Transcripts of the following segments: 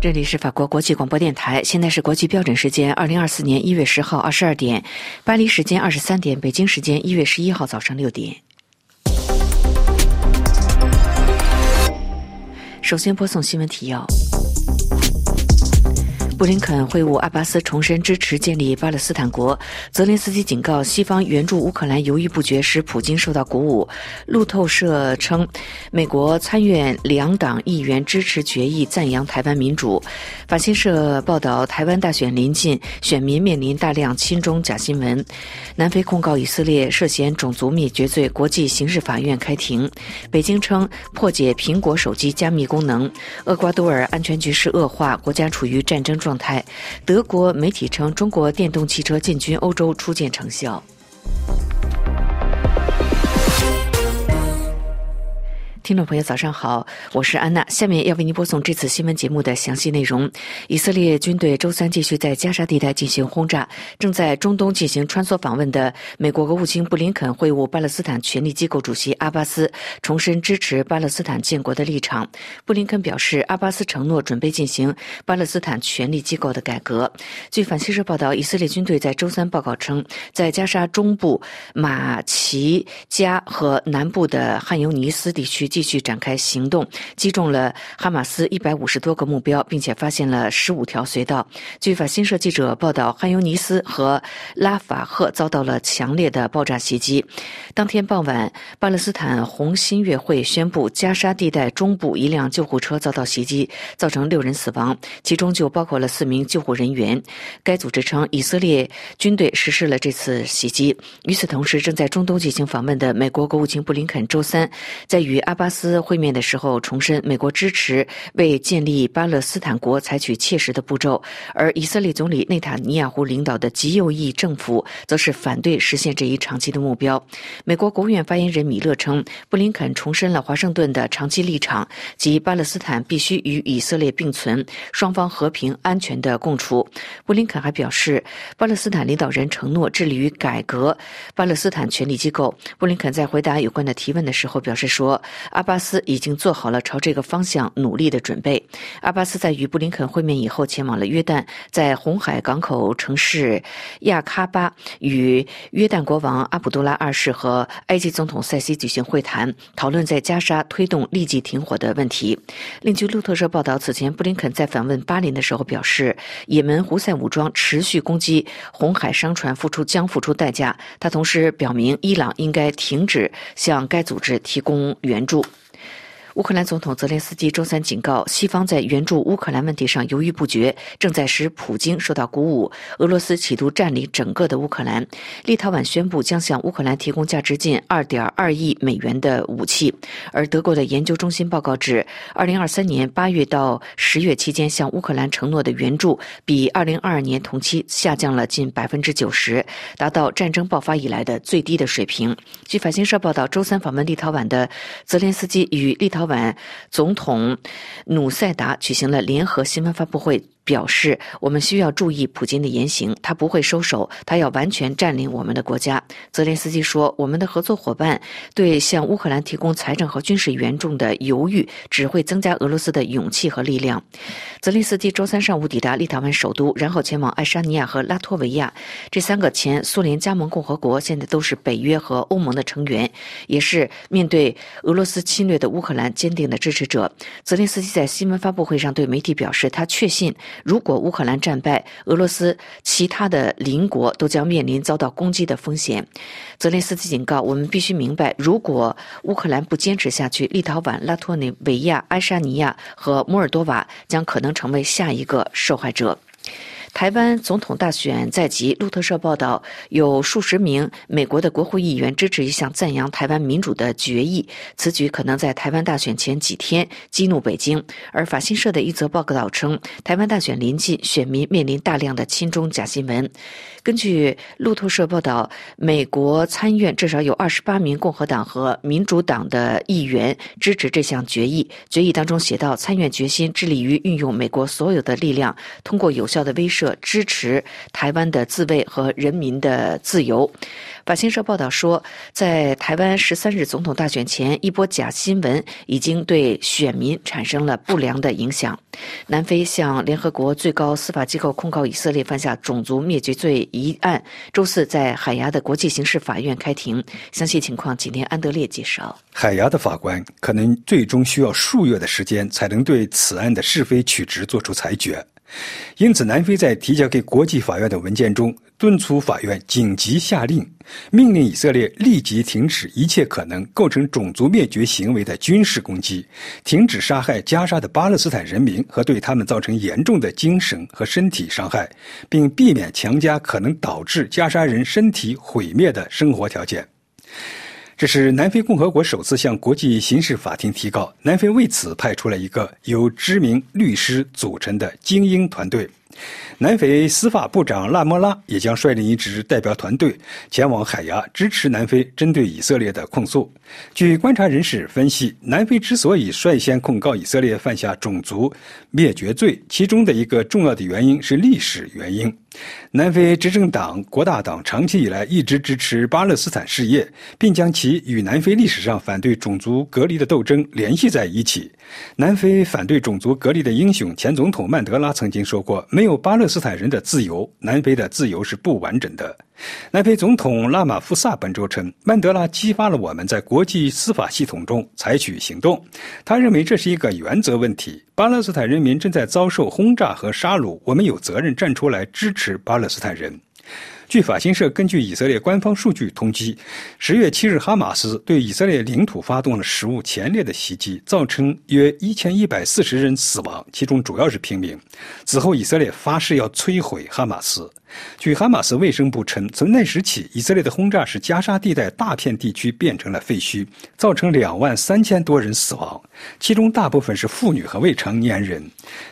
这里是法国国际广播电台，现在是国际标准时间二零二四年一月十号二十二点，巴黎时间二十三点，北京时间一月十一号早上六点。首先播送新闻提要。布林肯会晤阿巴斯，重申支持建立巴勒斯坦国。泽连斯基警告西方援助乌克兰犹豫不决，使普京受到鼓舞。路透社称，美国参院两党议员支持决议，赞扬台湾民主。法新社报道，台湾大选临近，选民面临大量亲中假新闻。南非控告以色列涉嫌种族灭绝罪，国际刑事法院开庭。北京称破解苹果手机加密功能。厄瓜多尔安全局势恶化，国家处于战争状。状态，德国媒体称中国电动汽车进军欧洲初见成效。听众朋友，早上好，我是安娜。下面要为您播送这次新闻节目的详细内容。以色列军队周三继续在加沙地带进行轰炸。正在中东进行穿梭访问的美国国务卿布林肯会晤巴勒斯坦权力机构主席阿巴斯，重申支持巴勒斯坦建国的立场。布林肯表示，阿巴斯承诺准备进行巴勒斯坦权力机构的改革。据反西社报道，以色列军队在周三报告称，在加沙中部马奇加和南部的汉尤尼斯地区。继续展开行动，击中了哈马斯一百五十多个目标，并且发现了十五条隧道。据法新社记者报道，汉尤尼斯和拉法赫遭到了强烈的爆炸袭击。当天傍晚，巴勒斯坦红新月会宣布，加沙地带中部一辆救护车遭到袭击，造成六人死亡，其中就包括了四名救护人员。该组织称，以色列军队实施了这次袭击。与此同时，正在中东进行访问的美国国务卿布林肯周三在与阿巴斯会面的时候重申，美国支持为建立巴勒斯坦国采取切实的步骤，而以色列总理内塔尼亚胡领导的极右翼政府则是反对实现这一长期的目标。美国国务院发言人米勒称，布林肯重申了华盛顿的长期立场，即巴勒斯坦必须与以色列并存，双方和平安全的共处。布林肯还表示，巴勒斯坦领导人承诺致力于改革巴勒斯坦权力机构。布林肯在回答有关的提问的时候表示说。阿巴斯已经做好了朝这个方向努力的准备。阿巴斯在与布林肯会面以后，前往了约旦，在红海港口城市亚喀巴与约旦国王阿卜杜拉二世和埃及总统塞西举行会谈，讨论在加沙推动立即停火的问题。另据路透社报道，此前布林肯在访问巴林的时候表示，也门胡塞武装持续攻击红海商船，付出将付出代价。他同时表明，伊朗应该停止向该组织提供援助。乌克兰总统泽连斯基周三警告，西方在援助乌克兰问题上犹豫不决，正在使普京受到鼓舞。俄罗斯企图占领整个的乌克兰。立陶宛宣布将向乌克兰提供价值近二点二亿美元的武器。而德国的研究中心报告指，二零二三年八月到十月期间向乌克兰承诺的援助，比二零二二年同期下降了近百分之九十，达到战争爆发以来的最低的水平。据法新社报道，周三访问立陶宛的泽连斯基与立陶。晚，总统努塞达举行了联合新闻发布会。表示我们需要注意普京的言行，他不会收手，他要完全占领我们的国家。泽连斯基说：“我们的合作伙伴对向乌克兰提供财政和军事援助的犹豫，只会增加俄罗斯的勇气和力量。”泽连斯基周三上午抵达立陶宛首都，然后前往爱沙尼亚和拉脱维亚这三个前苏联加盟共和国，现在都是北约和欧盟的成员，也是面对俄罗斯侵略的乌克兰坚定的支持者。泽连斯基在新闻发布会上对媒体表示，他确信。如果乌克兰战败，俄罗斯其他的邻国都将面临遭到攻击的风险。泽连斯基警告：“我们必须明白，如果乌克兰不坚持下去，立陶宛、拉脱维亚、爱沙尼亚和摩尔多瓦将可能成为下一个受害者。”台湾总统大选在即，路透社报道，有数十名美国的国会议员支持一项赞扬台湾民主的决议。此举可能在台湾大选前几天激怒北京。而法新社的一则报道称，台湾大选临近，选民面临大量的亲中假新闻。根据路透社报道，美国参院至少有二十八名共和党和民主党的议员支持这项决议。决议当中写到，参院决心致力于运用美国所有的力量，通过有效的威慑。支持台湾的自卫和人民的自由。法新社报道说，在台湾十三日总统大选前，一波假新闻已经对选民产生了不良的影响。南非向联合国最高司法机构控告以色列犯下种族灭绝罪一案，周四在海牙的国际刑事法院开庭。详细情况，请听安德烈介绍。海牙的法官可能最终需要数月的时间，才能对此案的是非曲直作出裁决。因此，南非在提交给国际法院的文件中，敦促法院紧急下令，命令以色列立即停止一切可能构成种族灭绝行为的军事攻击，停止杀害加沙的巴勒斯坦人民和对他们造成严重的精神和身体伤害，并避免强加可能导致加沙人身体毁灭的生活条件。这是南非共和国首次向国际刑事法庭提告。南非为此派出了一个由知名律师组成的精英团队。南非司法部长拉莫拉也将率领一支代表团队前往海牙，支持南非针对以色列的控诉。据观察人士分析，南非之所以率先控告以色列犯下种族灭绝罪，其中的一个重要的原因是历史原因。南非执政党国大党长期以来一直支持巴勒斯坦事业，并将其与南非历史上反对种族隔离的斗争联系在一起。南非反对种族隔离的英雄前总统曼德拉曾经说过：“没有巴勒斯坦人的自由，南非的自由是不完整的。”南非总统拉马夫萨本周称，曼德拉激发了我们在国际司法系统中采取行动。他认为这是一个原则问题。巴勒斯坦人民正在遭受轰炸和杀戮，我们有责任站出来支持巴勒斯坦人。据法新社根据以色列官方数据统计，十月七日，哈马斯对以色列领土发动了史无前例的袭击，造成约一千一百四十人死亡，其中主要是平民。此后，以色列发誓要摧毁哈马斯。据哈马斯卫生部称，从那时起，以色列的轰炸使加沙地带大片地区变成了废墟，造成两万三千多人死亡，其中大部分是妇女和未成年人。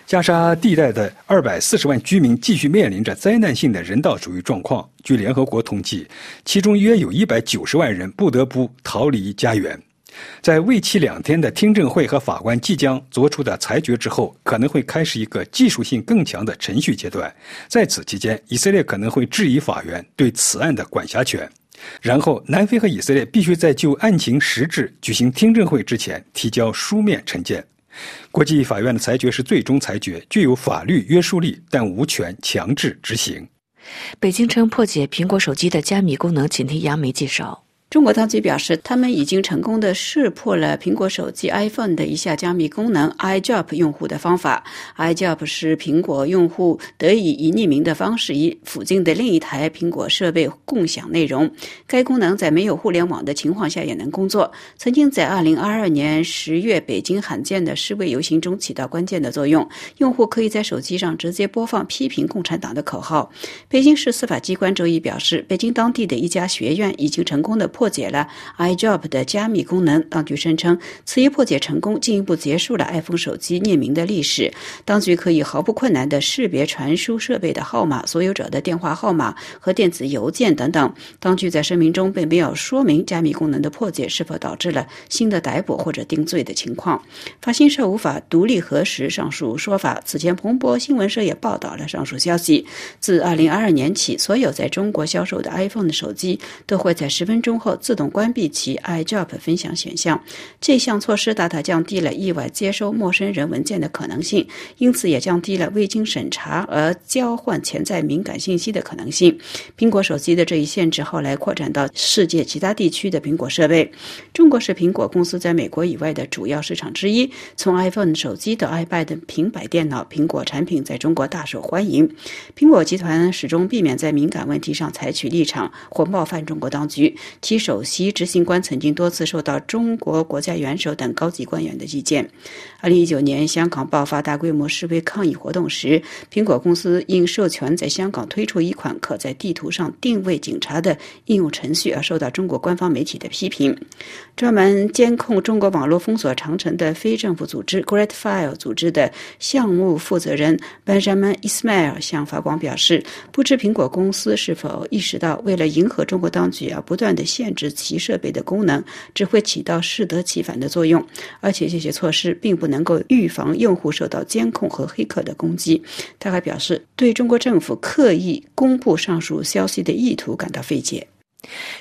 加沙地带的二百四十万居民继续面临着灾难性的人道主义状况。据联合国统计，其中约有一百九十万人不得不逃离家园。在为期两天的听证会和法官即将作出的裁决之后，可能会开始一个技术性更强的程序阶段。在此期间，以色列可能会质疑法院对此案的管辖权。然后，南非和以色列必须在就案情实质举行听证会之前提交书面陈见。国际法院的裁决是最终裁决，具有法律约束力，但无权强制执行。北京称破解苹果手机的加密功能，请听杨梅介绍。中国当局表示，他们已经成功的识破了苹果手机 iPhone 的一项加密功能 iDrop 用户的方法。iDrop 是苹果用户得以以匿名的方式与附近的另一台苹果设备共享内容。该功能在没有互联网的情况下也能工作。曾经在2022年10月北京罕见的示威游行中起到关键的作用。用户可以在手机上直接播放批评共产党的口号。北京市司法机关周一表示，北京当地的一家学院已经成功的。破解了 iDrop 的加密功能，当局声称此一破解成功，进一步结束了 iPhone 手机匿名的历史。当局可以毫不困难地识别传输设备的号码、所有者的电话号码和电子邮件等等。当局在声明中并没有说明加密功能的破解是否导致了新的逮捕或者定罪的情况。法新社无法独立核实上述说法。此前，彭博新闻社也报道了上述消息。自2022年起，所有在中国销售的 iPhone 的手机都会在十分钟后。后自动关闭其 iDrop 分享选项，这项措施大大降低了意外接收陌生人文件的可能性，因此也降低了未经审查而交换潜在敏感信息的可能性。苹果手机的这一限制后来扩展到世界其他地区的苹果设备。中国是苹果公司在美国以外的主要市场之一。从 iPhone 手机到 iPad 平板电脑，苹果产品在中国大受欢迎。苹果集团始终避免在敏感问题上采取立场或冒犯中国当局。其首席执行官曾经多次受到中国国家元首等高级官员的意见。二零一九年，香港爆发大规模示威抗议活动时，苹果公司因授权在香港推出一款可在地图上定位警察的应用程序而受到中国官方媒体的批评。专门监控中国网络封锁长城的非政府组织 Great File 组织的项目负责人 Benjamin Ismail 向法广表示：“不知苹果公司是否意识到，为了迎合中国当局而不断的限。”限制其设备的功能，只会起到适得其反的作用。而且这些措施并不能够预防用户受到监控和黑客的攻击。他还表示，对中国政府刻意公布上述消息的意图感到费解。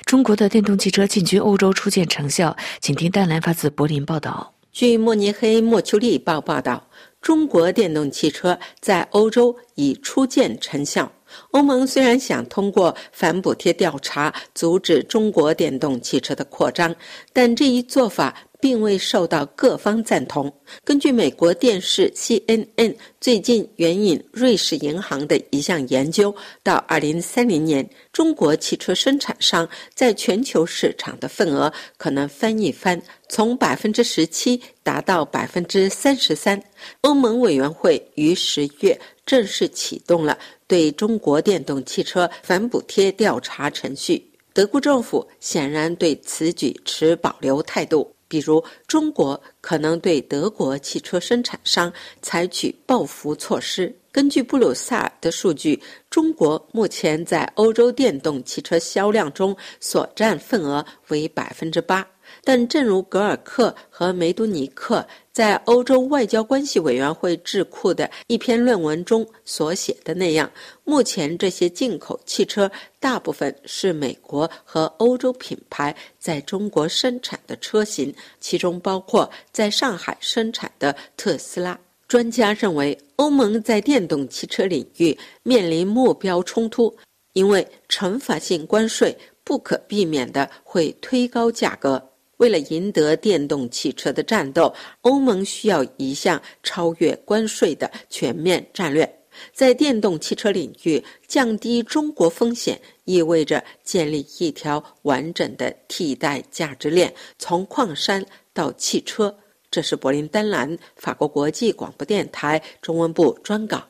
中国的电动汽车进军欧洲初见成效，请听丹兰发自柏林报道。据慕尼黑莫丘利报报道，中国电动汽车在欧洲已初见成效。欧盟虽然想通过反补贴调查阻止中国电动汽车的扩张，但这一做法。并未受到各方赞同。根据美国电视 CNN 最近援引瑞士银行的一项研究，到2030年，中国汽车生产商在全球市场的份额可能翻一番，从百分之十七达到百分之三十三。欧盟委员会于十月正式启动了对中国电动汽车反补贴调查程序。德国政府显然对此举持保留态度。比如，中国可能对德国汽车生产商采取报复措施。根据布鲁塞尔的数据，中国目前在欧洲电动汽车销量中所占份额为百分之八。但正如格尔克和梅杜尼克在欧洲外交关系委员会智库的一篇论文中所写的那样，目前这些进口汽车大部分是美国和欧洲品牌在中国生产的车型，其中包括在上海生产的特斯拉。专家认为，欧盟在电动汽车领域面临目标冲突，因为惩罚性关税不可避免地会推高价格。为了赢得电动汽车的战斗，欧盟需要一项超越关税的全面战略。在电动汽车领域，降低中国风险意味着建立一条完整的替代价值链，从矿山到汽车。这是柏林丹兰法国国际广播电台中文部专稿。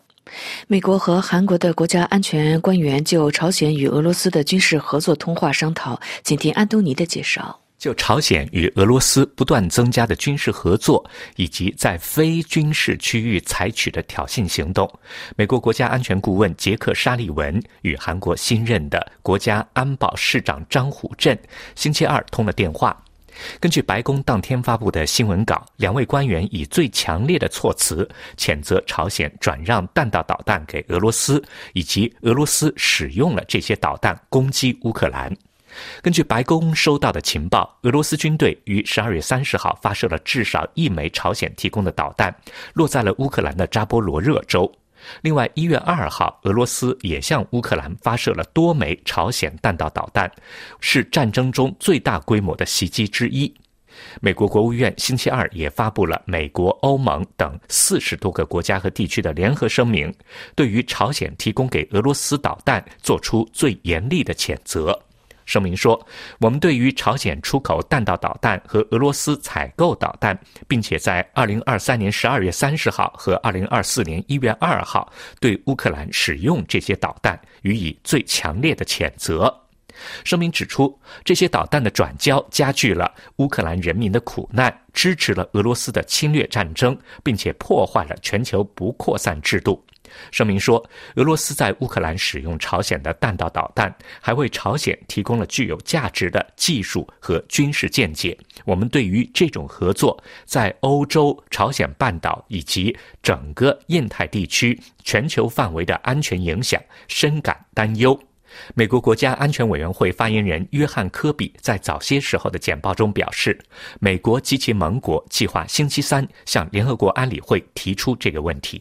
美国和韩国的国家安全官员就朝鲜与俄罗斯的军事合作通话商讨。请听安东尼的介绍。就朝鲜与俄罗斯不断增加的军事合作，以及在非军事区域采取的挑衅行动，美国国家安全顾问杰克·沙利文与韩国新任的国家安保市长张虎镇星期二通了电话。根据白宫当天发布的新闻稿，两位官员以最强烈的措辞谴责朝鲜转让弹道导弹给俄罗斯，以及俄罗斯使用了这些导弹攻击乌克兰。根据白宫收到的情报，俄罗斯军队于十二月三十号发射了至少一枚朝鲜提供的导弹，落在了乌克兰的扎波罗热州。另外，一月二号，俄罗斯也向乌克兰发射了多枚朝鲜弹道导弹，是战争中最大规模的袭击之一。美国国务院星期二也发布了美国、欧盟等四十多个国家和地区的联合声明，对于朝鲜提供给俄罗斯导弹做出最严厉的谴责。声明说：“我们对于朝鲜出口弹道导弹和俄罗斯采购导弹，并且在二零二三年十二月三十号和二零二四年一月二号对乌克兰使用这些导弹予以最强烈的谴责。”声明指出，这些导弹的转交加剧了乌克兰人民的苦难，支持了俄罗斯的侵略战争，并且破坏了全球不扩散制度。声明说，俄罗斯在乌克兰使用朝鲜的弹道导弹，还为朝鲜提供了具有价值的技术和军事见解。我们对于这种合作在欧洲、朝鲜半岛以及整个印太地区全球范围的安全影响深感担忧。美国国家安全委员会发言人约翰·科比在早些时候的简报中表示，美国及其盟国计划星期三向联合国安理会提出这个问题。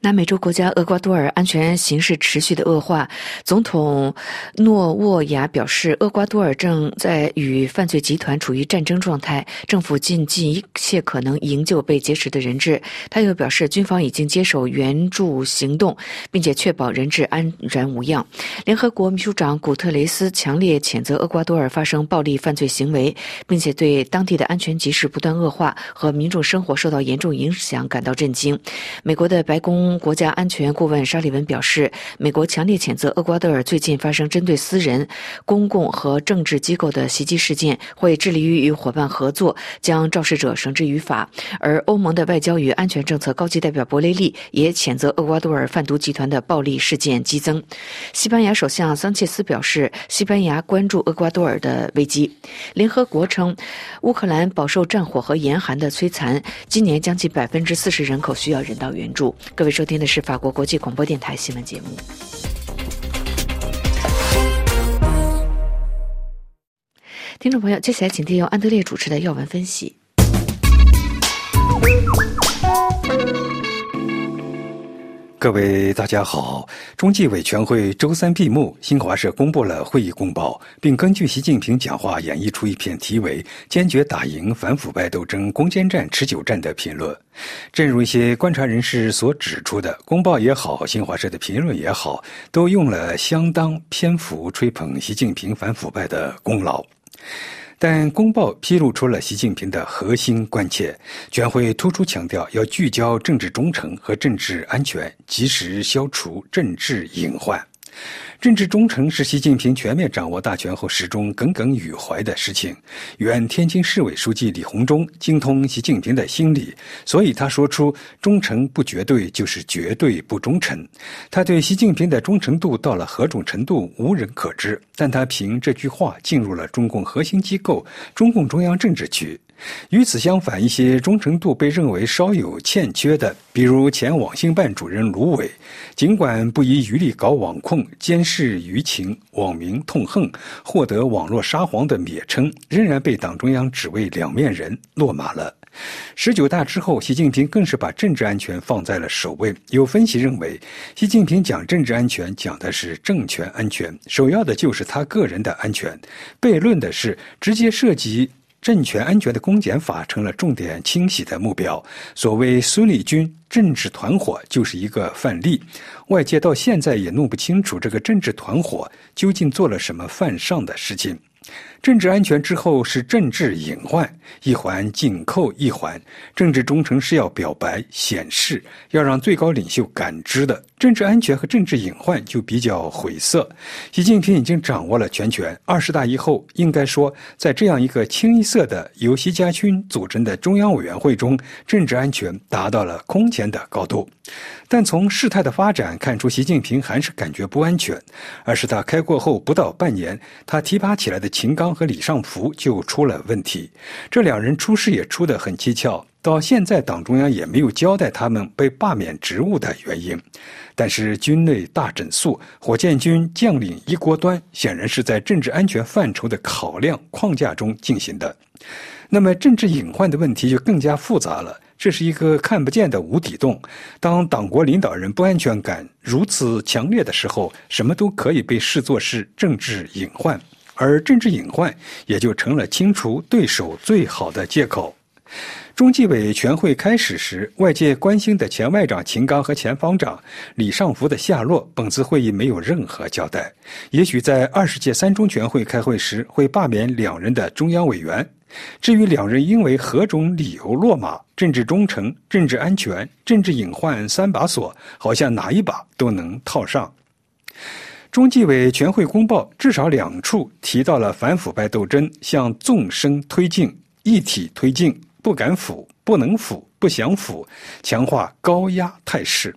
南美洲国家厄瓜多尔安全形势持续的恶化，总统诺沃亚表示，厄瓜多尔正在与犯罪集团处于战争状态，政府尽尽一切可能营救被劫持的人质。他又表示，军方已经接手援助行动，并且确保人质安然无恙。联合国秘书长古特雷斯强烈谴责厄瓜多尔发生暴力犯罪行为，并且对当地的安全局势不断恶化和民众生活受到严重影响感到震惊。美国的。白宫国家安全顾问沙利文表示，美国强烈谴责厄瓜多尔最近发生针对私人、公共和政治机构的袭击事件，会致力于与伙伴合作，将肇事者绳之于法。而欧盟的外交与安全政策高级代表博雷利也谴责厄瓜多尔贩毒集团的暴力事件激增。西班牙首相桑切斯表示，西班牙关注厄瓜多尔的危机。联合国称，乌克兰饱受战火和严寒的摧残，今年将近百分之四十人口需要人道援助。各位收听的是法国国际广播电台新闻节目。听众朋友，接下来请听由安德烈主持的要闻分析。各位大家好，中纪委全会周三闭幕，新华社公布了会议公报，并根据习近平讲话演绎出一篇题为“坚决打赢反腐败斗争攻坚战、持久战”的评论。正如一些观察人士所指出的，公报也好，新华社的评论也好，都用了相当篇幅吹捧习近平反腐败的功劳。但公报披露出了习近平的核心关切，全会突出强调要聚焦政治忠诚和政治安全，及时消除政治隐患。政治忠诚是习近平全面掌握大权后始终耿耿于怀的事情。原天津市委书记李鸿忠精通习近平的心理，所以他说出“忠诚不绝对，就是绝对不忠诚”。他对习近平的忠诚度到了何种程度，无人可知。但他凭这句话进入了中共核心机构——中共中央政治局。与此相反，一些忠诚度被认为稍有欠缺的，比如前网信办主任卢伟，尽管不遗余力搞网控、监视舆情、网民痛恨，获得“网络沙皇”的蔑称，仍然被党中央指为两面人，落马了。十九大之后，习近平更是把政治安全放在了首位。有分析认为，习近平讲政治安全，讲的是政权安全，首要的就是他个人的安全。悖论的是，直接涉及。政权安全的公检法成了重点清洗的目标。所谓孙立军政治团伙就是一个范例。外界到现在也弄不清楚这个政治团伙究竟做了什么犯上的事情。政治安全之后是政治隐患，一环紧扣一环。政治忠诚是要表白显示，要让最高领袖感知的。政治安全和政治隐患就比较晦涩。习近平已经掌握了全权。二十大以后，应该说，在这样一个清一色的由习家军组成的中央委员会中，政治安全达到了空前的高度。但从事态的发展看出，习近平还是感觉不安全。二十大开过后不到半年，他提拔起来的秦刚和李尚福就出了问题。这两人出事也出得很蹊跷。到现在，党中央也没有交代他们被罢免职务的原因。但是，军内大整肃，火箭军将领一锅端，显然是在政治安全范畴的考量框架中进行的。那么，政治隐患的问题就更加复杂了。这是一个看不见的无底洞。当党国领导人不安全感如此强烈的时候，什么都可以被视作是政治隐患，而政治隐患也就成了清除对手最好的借口。中纪委全会开始时，外界关心的前外长秦刚和前方长李尚福的下落，本次会议没有任何交代。也许在二十届三中全会开会时会罢免两人的中央委员。至于两人因为何种理由落马，政治忠诚、政治安全、政治隐患三把锁，好像哪一把都能套上。中纪委全会公报至少两处提到了反腐败斗争向纵深推进、一体推进。不敢腐，不能腐，不想腐，强化高压态势。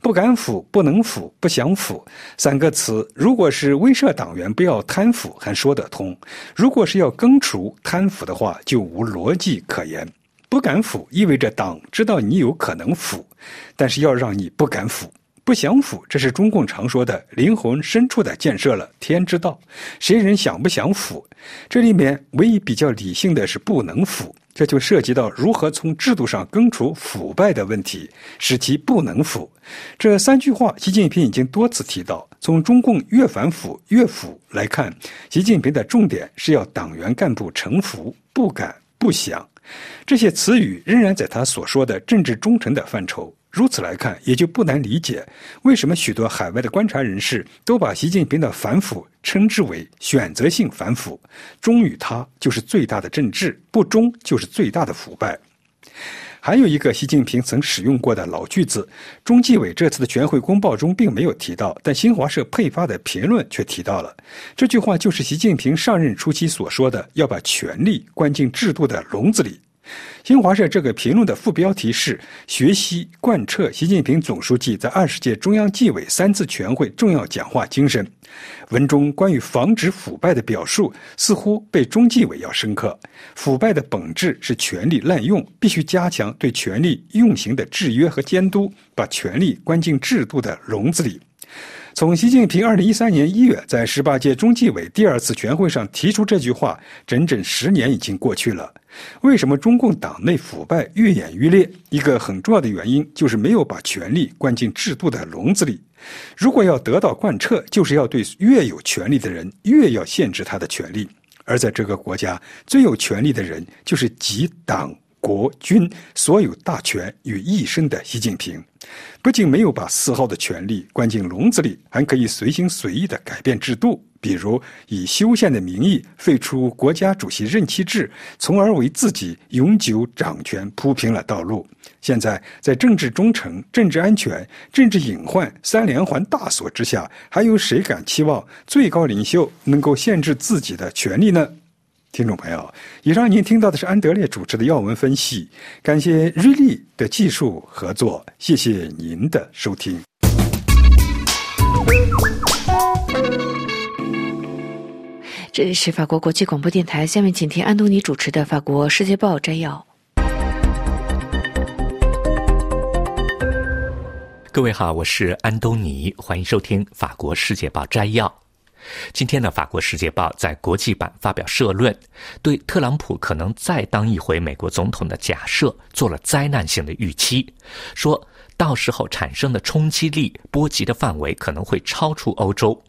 不敢腐，不能腐，不想腐三个词，如果是威慑党员不要贪腐，还说得通；如果是要根除贪腐的话，就无逻辑可言。不敢腐意味着党知道你有可能腐，但是要让你不敢腐。不想腐，这是中共常说的灵魂深处的建设了，天知道，谁人想不想腐？这里面唯一比较理性的是不能腐。这就涉及到如何从制度上根除腐败的问题，使其不能腐。这三句话，习近平已经多次提到。从中共越反腐越腐来看，习近平的重点是要党员干部臣服、不敢、不想。这些词语仍然在他所说的政治忠诚的范畴。如此来看，也就不难理解为什么许多海外的观察人士都把习近平的反腐称之为选择性反腐，忠于他就是最大的政治，不忠就是最大的腐败。还有一个习近平曾使用过的老句子，中纪委这次的全会公报中并没有提到，但新华社配发的评论却提到了。这句话就是习近平上任初期所说的：“要把权力关进制度的笼子里。”新华社这个评论的副标题是“学习贯彻习近平总书记在二十届中央纪委三次全会重要讲话精神”。文中关于防止腐败的表述似乎被中纪委要深刻。腐败的本质是权力滥用，必须加强对权力用刑的制约和监督，把权力关进制度的笼子里。从习近平二零一三年一月在十八届中纪委第二次全会上提出这句话，整整十年已经过去了。为什么中共党内腐败愈演愈烈？一个很重要的原因就是没有把权力关进制度的笼子里。如果要得到贯彻，就是要对越有权力的人越要限制他的权利。而在这个国家，最有权力的人就是集党。国军所有大权于一身的习近平，不仅没有把丝毫的权力关进笼子里，还可以随心随意的改变制度，比如以修宪的名义废除国家主席任期制，从而为自己永久掌权铺平了道路。现在，在政治忠诚、政治安全、政治隐患三连环大锁之下，还有谁敢期望最高领袖能够限制自己的权利呢？听众朋友，以上您听到的是安德烈主持的要闻分析，感谢瑞丽的技术合作，谢谢您的收听。这里是法国国际广播电台，下面请听安东尼主持的《法国世界报》摘要。各位好，我是安东尼，欢迎收听《法国世界报》摘要。今天呢《法国世界报》在国际版发表社论，对特朗普可能再当一回美国总统的假设做了灾难性的预期，说到时候产生的冲击力、波及的范围可能会超出欧洲。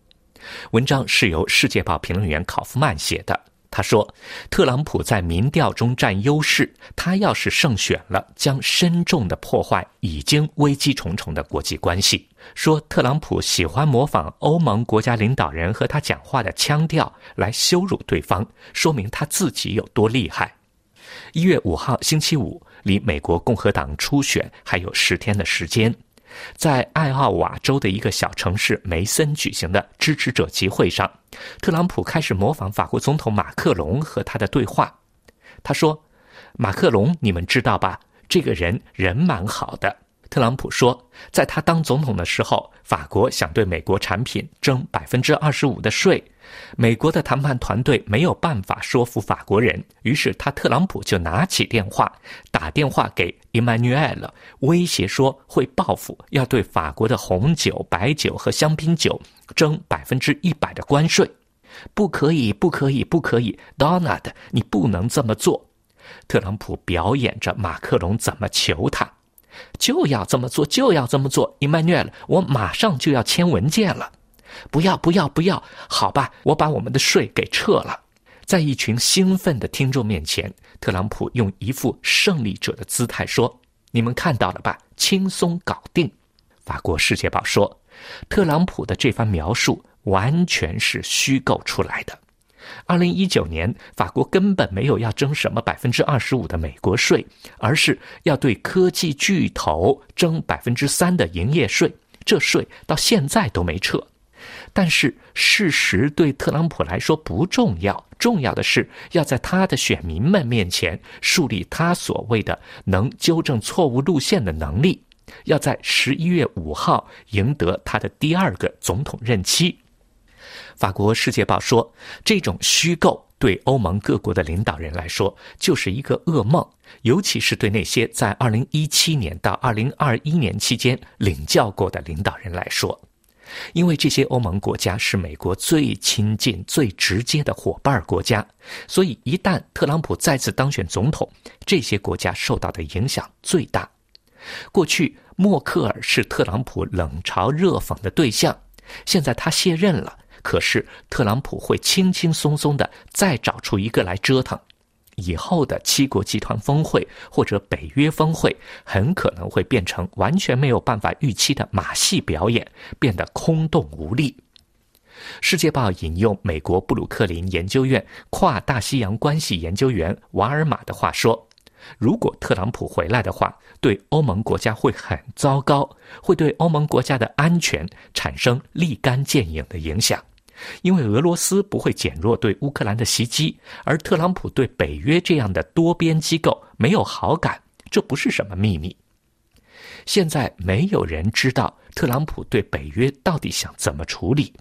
文章是由《世界报》评论员考夫曼写的。他说：“特朗普在民调中占优势，他要是胜选了，将深重的破坏已经危机重重的国际关系。”说特朗普喜欢模仿欧盟国家领导人和他讲话的腔调来羞辱对方，说明他自己有多厉害。一月五号星期五，离美国共和党初选还有十天的时间。在爱奥瓦州的一个小城市梅森举行的支持者集会上，特朗普开始模仿法国总统马克龙和他的对话。他说：“马克龙，你们知道吧？这个人人蛮好的。”特朗普说，在他当总统的时候，法国想对美国产品征百分之二十五的税。美国的谈判团队没有办法说服法国人，于是他特朗普就拿起电话，打电话给 Emmanuel，威胁说会报复，要对法国的红酒、白酒和香槟酒征百分之一百的关税。不可以，不可以，不可以，Donald，你不能这么做。特朗普表演着马克龙怎么求他，就要这么做，就要这么做。Emmanuel，我马上就要签文件了。不要不要不要！好吧，我把我们的税给撤了。在一群兴奋的听众面前，特朗普用一副胜利者的姿态说：“你们看到了吧？轻松搞定。”法国《世界报》说，特朗普的这番描述完全是虚构出来的。二零一九年，法国根本没有要征什么百分之二十五的美国税，而是要对科技巨头征百分之三的营业税。这税到现在都没撤。但是事实对特朗普来说不重要，重要的是要在他的选民们面前树立他所谓的能纠正错误路线的能力，要在十一月五号赢得他的第二个总统任期。法国《世界报》说，这种虚构对欧盟各国的领导人来说就是一个噩梦，尤其是对那些在二零一七年到二零二一年期间领教过的领导人来说。因为这些欧盟国家是美国最亲近、最直接的伙伴国家，所以一旦特朗普再次当选总统，这些国家受到的影响最大。过去，默克尔是特朗普冷嘲热讽的对象，现在他卸任了，可是特朗普会轻轻松松的再找出一个来折腾。以后的七国集团峰会或者北约峰会，很可能会变成完全没有办法预期的马戏表演，变得空洞无力。世界报引用美国布鲁克林研究院跨大西洋关系研究员瓦尔玛的话说：“如果特朗普回来的话，对欧盟国家会很糟糕，会对欧盟国家的安全产生立竿见影的影响。因为俄罗斯不会减弱对乌克兰的袭击，而特朗普对北约这样的多边机构没有好感，这不是什么秘密。现在没有人知道特朗普对北约到底想怎么处理，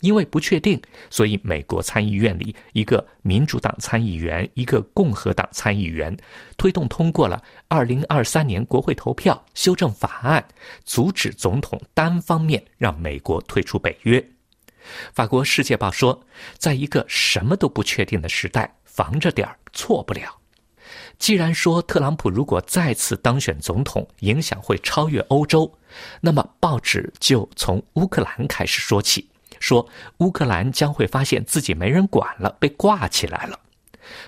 因为不确定，所以美国参议院里一个民主党参议员，一个共和党参议员推动通过了二零二三年国会投票修正法案，阻止总统单方面让美国退出北约。法国《世界报》说，在一个什么都不确定的时代，防着点儿错不了。既然说特朗普如果再次当选总统，影响会超越欧洲，那么报纸就从乌克兰开始说起，说乌克兰将会发现自己没人管了，被挂起来了。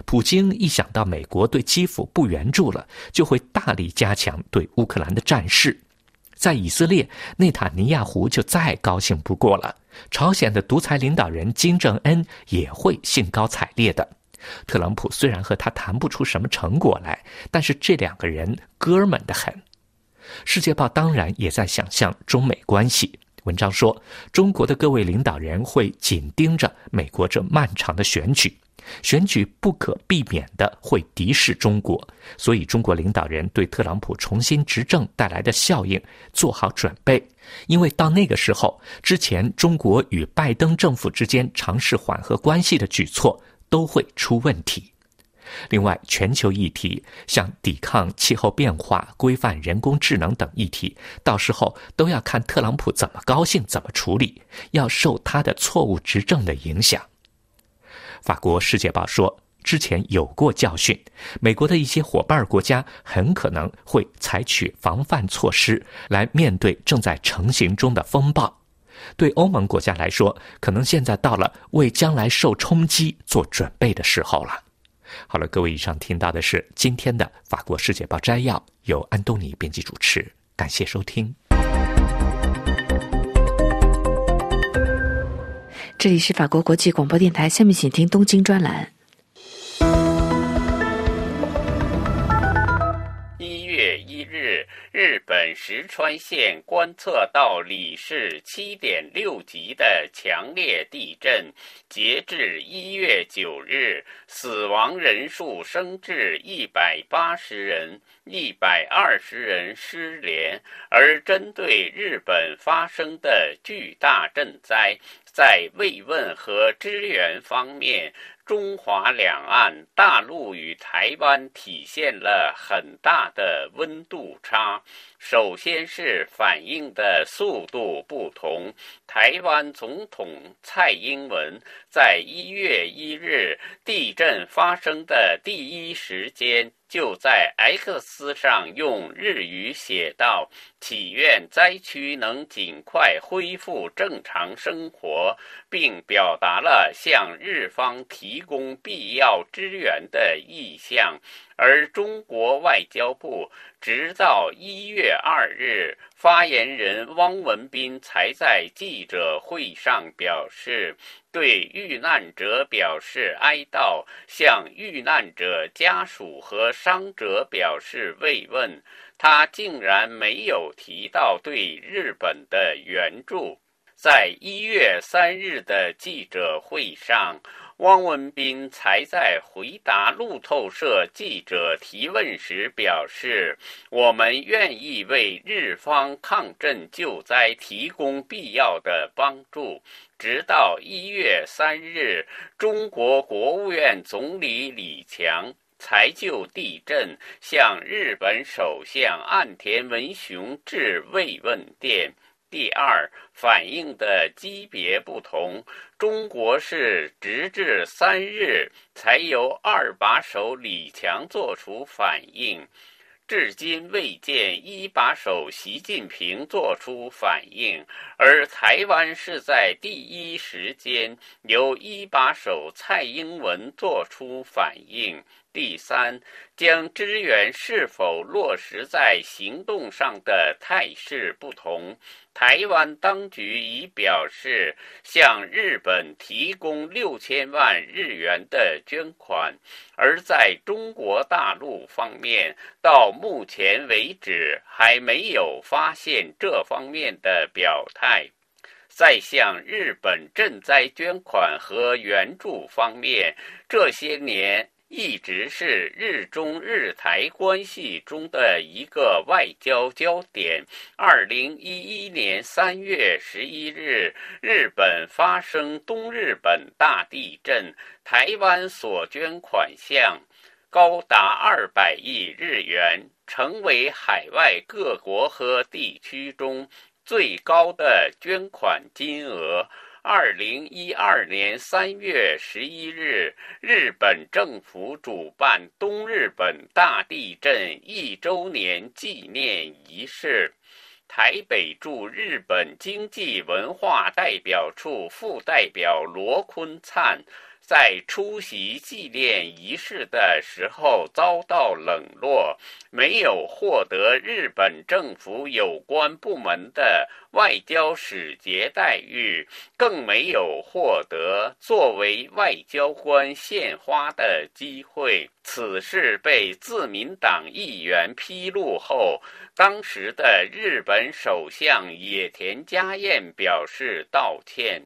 普京一想到美国对基辅不援助了，就会大力加强对乌克兰的战事。在以色列，内塔尼亚胡就再高兴不过了。朝鲜的独裁领导人金正恩也会兴高采烈的。特朗普虽然和他谈不出什么成果来，但是这两个人哥们的很。世界报当然也在想象中美关系。文章说，中国的各位领导人会紧盯着美国这漫长的选举。选举不可避免的会敌视中国，所以中国领导人对特朗普重新执政带来的效应做好准备，因为到那个时候之前，中国与拜登政府之间尝试缓和关系的举措都会出问题。另外，全球议题像抵抗气候变化、规范人工智能等议题，到时候都要看特朗普怎么高兴怎么处理，要受他的错误执政的影响。法国《世界报》说，之前有过教训，美国的一些伙伴国家很可能会采取防范措施来面对正在成型中的风暴。对欧盟国家来说，可能现在到了为将来受冲击做准备的时候了。好了，各位，以上听到的是今天的《法国世界报》摘要，由安东尼编辑主持，感谢收听。这里是法国国际广播电台，下面请听东京专栏。日，本石川县观测到里氏七点六级的强烈地震，截至一月九日，死亡人数升至一百八十人，一百二十人失联。而针对日本发生的巨大震灾，在慰问和支援方面，中华两岸大陆与台湾体现了很大的温度差。首先是反应的速度不同。台湾总统蔡英文在一月一日地震发生的第一时间，就在 X 上用日语写道：“祈愿灾区能尽快恢复正常生活。”并表达了向日方提供必要支援的意向。而中国外交部直到一月二日，发言人汪文斌才在记者会上表示，对遇难者表示哀悼，向遇难者家属和伤者表示慰问。他竟然没有提到对日本的援助。在一月三日的记者会上。汪文斌才在回答路透社记者提问时表示：“我们愿意为日方抗震救灾提供必要的帮助。”直到一月三日，中国国务院总理李强才就地震向日本首相岸田文雄致慰问电。第二，反应的级别不同。中国是直至三日才由二把手李强作出反应，至今未见一把手习近平作出反应。而台湾是在第一时间由一把手蔡英文作出反应。第三，将支援是否落实在行动上的态势不同。台湾当局已表示向日本提供六千万日元的捐款，而在中国大陆方面，到目前为止还没有发现这方面的表态。在向日本赈灾捐款和援助方面，这些年。一直是日中日台关系中的一个外交焦点。二零一一年三月十一日，日本发生东日本大地震，台湾所捐款项高达二百亿日元，成为海外各国和地区中最高的捐款金额。二零一二年三月十一日，日本政府主办东日本大地震一周年纪念仪式。台北驻日本经济文化代表处副代表罗坤灿。在出席纪念仪式的时候遭到冷落，没有获得日本政府有关部门的外交使节待遇，更没有获得作为外交官献花的机会。此事被自民党议员披露后，当时的日本首相野田佳彦表示道歉。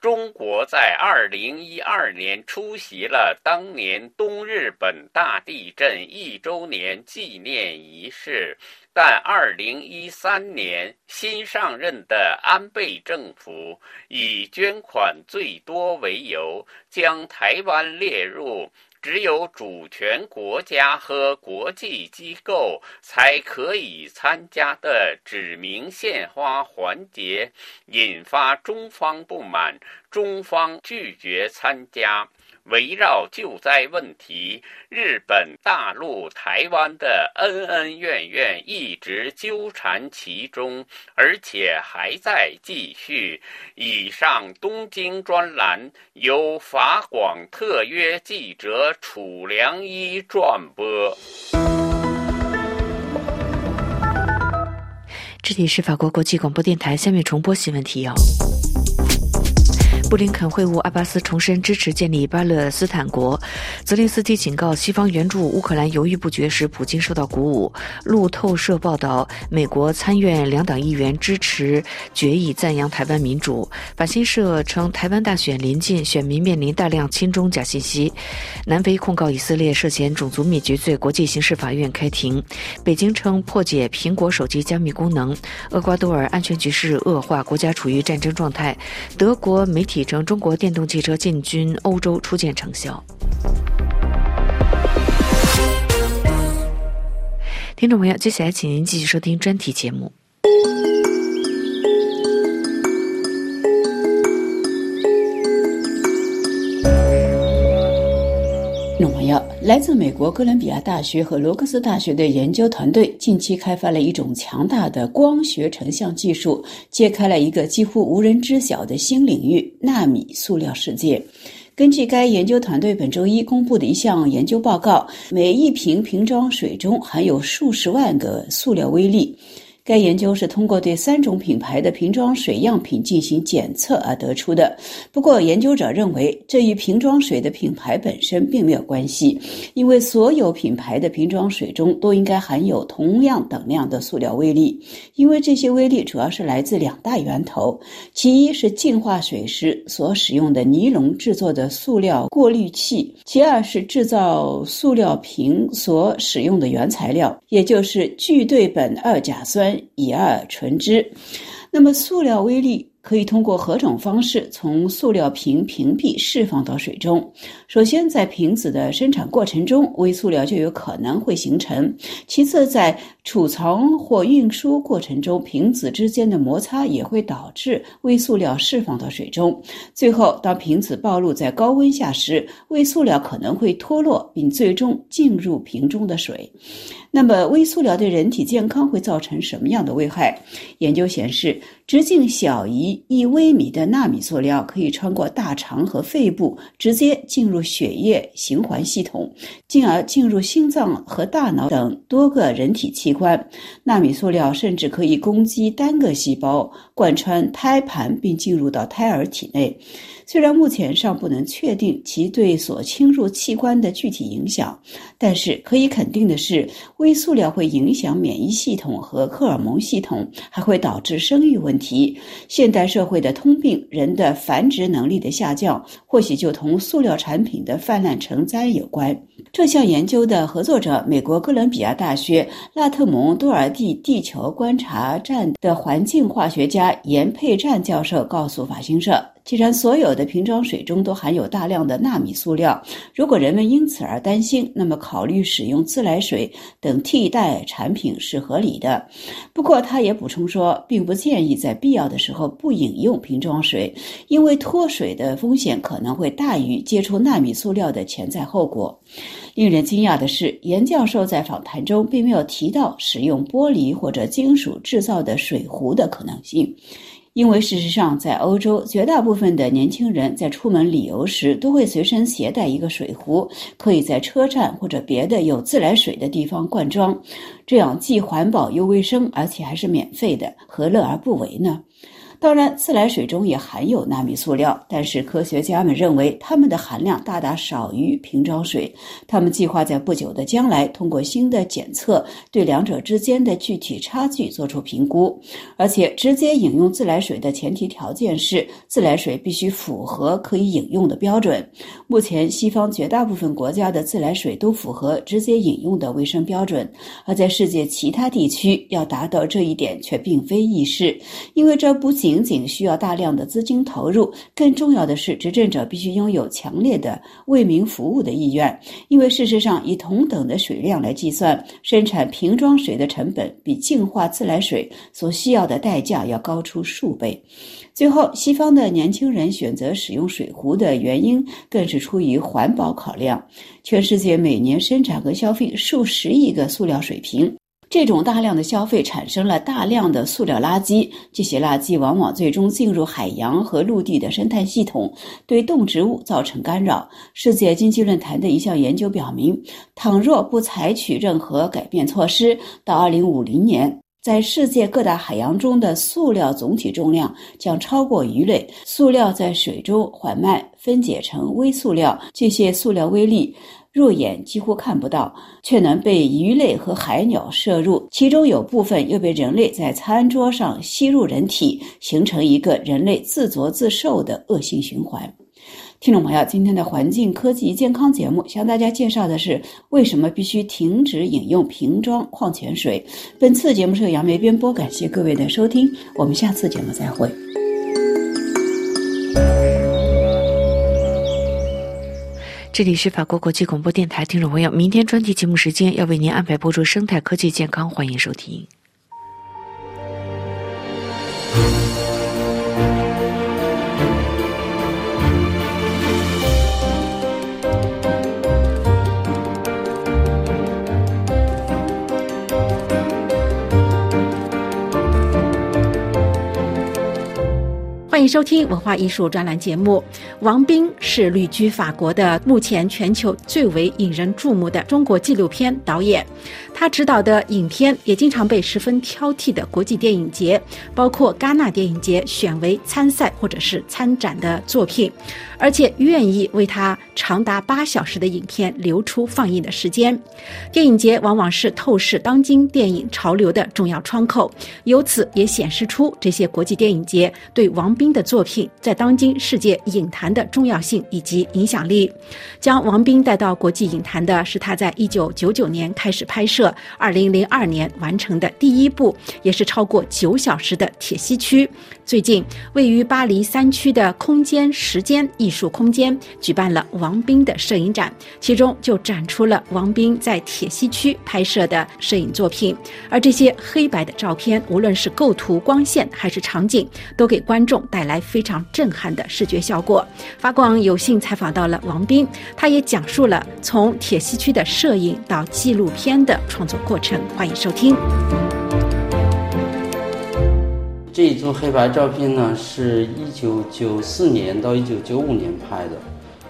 中国在二零一二年出席了当年东日本大地震一周年纪念仪式，但二零一三年新上任的安倍政府以捐款最多为由，将台湾列入。只有主权国家和国际机构才可以参加的指名献花环节，引发中方不满，中方拒绝参加。围绕救灾问题，日本、大陆、台湾的恩恩怨怨一直纠缠其中，而且还在继续。以上东京专栏由法广特约记者楚良一转播。这里是法国国际广播电台，下面重播新闻提要。布林肯会晤阿巴斯，重申支持建立巴勒斯坦国。泽连斯基警告西方援助乌克兰犹豫不决时，普京受到鼓舞。路透社报道，美国参院两党议员支持决议，赞扬台湾民主。法新社称，台湾大选临近，选民面临大量亲中假信息。南非控告以色列涉嫌种族灭绝罪，国际刑事法院开庭。北京称破解苹果手机加密功能。厄瓜多尔安全局势恶化，国家处于战争状态。德国媒体。称中国电动汽车进军欧洲初见成效。听众朋友，接下来请您继续收听专题节目。来自美国哥伦比亚大学和罗克斯大学的研究团队近期开发了一种强大的光学成像技术，揭开了一个几乎无人知晓的新领域——纳米塑料世界。根据该研究团队本周一公布的一项研究报告，每一瓶瓶装水中含有数十万个塑料微粒。该研究是通过对三种品牌的瓶装水样品进行检测而得出的。不过，研究者认为这与瓶装水的品牌本身并没有关系，因为所有品牌的瓶装水中都应该含有同样等量的塑料微粒。因为这些微粒主要是来自两大源头：其一是净化水时所使用的尼龙制作的塑料过滤器；其二是制造塑料瓶所使用的原材料，也就是聚对苯二甲酸。乙二醇酯，那么塑料微粒。可以通过何种方式从塑料瓶瓶壁释放到水中？首先，在瓶子的生产过程中，微塑料就有可能会形成；其次，在储藏或运输过程中，瓶子之间的摩擦也会导致微塑料释放到水中；最后，当瓶子暴露在高温下时，微塑料可能会脱落，并最终进入瓶中的水。那么，微塑料对人体健康会造成什么样的危害？研究显示，直径小于一微米的纳米塑料可以穿过大肠和肺部，直接进入血液循环系统，进而进入心脏和大脑等多个人体器官。纳米塑料甚至可以攻击单个细胞，贯穿胎盘并进入到胎儿体内。虽然目前尚不能确定其对所侵入器官的具体影响，但是可以肯定的是，微塑料会影响免疫系统和荷尔蒙系统，还会导致生育问题。现代社会的通病，人的繁殖能力的下降，或许就同塑料产品的泛滥成灾有关。这项研究的合作者，美国哥伦比亚大学拉特蒙多尔蒂地球观察站的环境化学家严佩占教授告诉法新社。既然所有的瓶装水中都含有大量的纳米塑料，如果人们因此而担心，那么考虑使用自来水等替代产品是合理的。不过，他也补充说，并不建议在必要的时候不饮用瓶装水，因为脱水的风险可能会大于接触纳米塑料的潜在后果。令人惊讶的是，严教授在访谈中并没有提到使用玻璃或者金属制造的水壶的可能性。因为事实上，在欧洲，绝大部分的年轻人在出门旅游时都会随身携带一个水壶，可以在车站或者别的有自来水的地方灌装，这样既环保又卫生，而且还是免费的，何乐而不为呢？当然，自来水中也含有纳米塑料，但是科学家们认为它们的含量大大少于瓶装水。他们计划在不久的将来通过新的检测，对两者之间的具体差距做出评估。而且，直接饮用自来水的前提条件是自来水必须符合可以饮用的标准。目前，西方绝大部分国家的自来水都符合直接饮用的卫生标准，而在世界其他地区，要达到这一点却并非易事，因为这不仅仅仅需要大量的资金投入，更重要的是，执政者必须拥有强烈的为民服务的意愿。因为事实上，以同等的水量来计算，生产瓶装水的成本比净化自来水所需要的代价要高出数倍。最后，西方的年轻人选择使用水壶的原因，更是出于环保考量。全世界每年生产和消费数十亿个塑料水瓶。这种大量的消费产生了大量的塑料垃圾，这些垃圾往往最终进入海洋和陆地的生态系统，对动植物造成干扰。世界经济论坛的一项研究表明，倘若不采取任何改变措施，到2050年，在世界各大海洋中的塑料总体重量将超过鱼类。塑料在水中缓慢分解成微塑料，这些塑料微粒。肉眼几乎看不到，却能被鱼类和海鸟摄入，其中有部分又被人类在餐桌上吸入人体，形成一个人类自作自受的恶性循环。听众朋友，今天的环境、科技、健康节目向大家介绍的是为什么必须停止饮用瓶装矿泉水。本次节目是由杨梅编播，感谢各位的收听，我们下次节目再会。这里是法国国际广播电台，听众朋友，明天专题节目时间要为您安排播出生态科技健康，欢迎收听。欢迎收听文化艺术专栏节目。王斌是旅居法国的，目前全球最为引人注目的中国纪录片导演。他执导的影片也经常被十分挑剔的国际电影节，包括戛纳电影节选为参赛或者是参展的作品，而且愿意为他长达八小时的影片留出放映的时间。电影节往往是透视当今电影潮流的重要窗口，由此也显示出这些国际电影节对王的作品在当今世界影坛的重要性以及影响力，将王斌带到国际影坛的是他在一九九九年开始拍摄，二零零二年完成的第一部，也是超过九小时的《铁西区》。最近，位于巴黎三区的空间时间艺术空间举办了王斌的摄影展，其中就展出了王斌在铁西区拍摄的摄影作品。而这些黑白的照片，无论是构图、光线还是场景，都给观众带。来非常震撼的视觉效果。法广有幸采访到了王斌，他也讲述了从铁西区的摄影到纪录片的创作过程。欢迎收听。这一组黑白照片呢，是一九九四年到一九九五年拍的。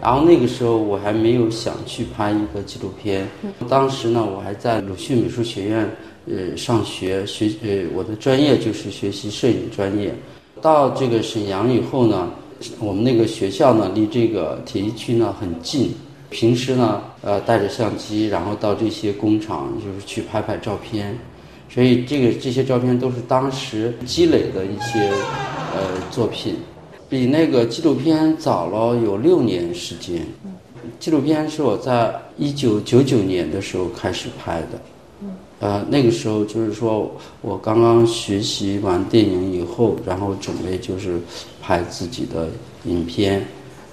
然后那个时候我还没有想去拍一个纪录片，当时呢我还在鲁迅美术学院呃上学学呃我的专业就是学习摄影专业。到这个沈阳以后呢，我们那个学校呢离这个铁西区呢很近，平时呢呃带着相机，然后到这些工厂就是去拍拍照片，所以这个这些照片都是当时积累的一些呃作品。比那个纪录片早了有六年时间。纪录片是我在一九九九年的时候开始拍的。呃，那个时候就是说我刚刚学习完电影以后，然后准备就是拍自己的影片。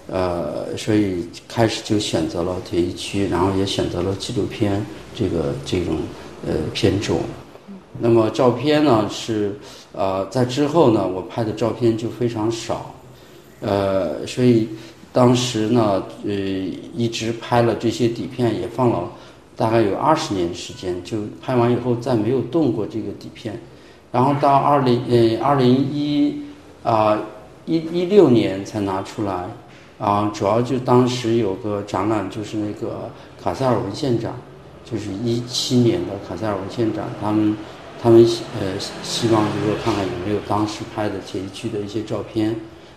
呃，所以开始就选择了铁一区，然后也选择了纪录片这个这种呃片种。那么照片呢是呃在之后呢，我拍的照片就非常少。呃，所以当时呢，呃，一直拍了这些底片，也放了大概有二十年时间，就拍完以后再没有动过这个底片。然后到二零呃二零一啊一一六年才拿出来啊，主要就当时有个展览，就是那个卡塞尔文献展，就是一七年的卡塞尔文献展，他们他们呃希望就是说看看有没有当时拍的铁西区的一些照片。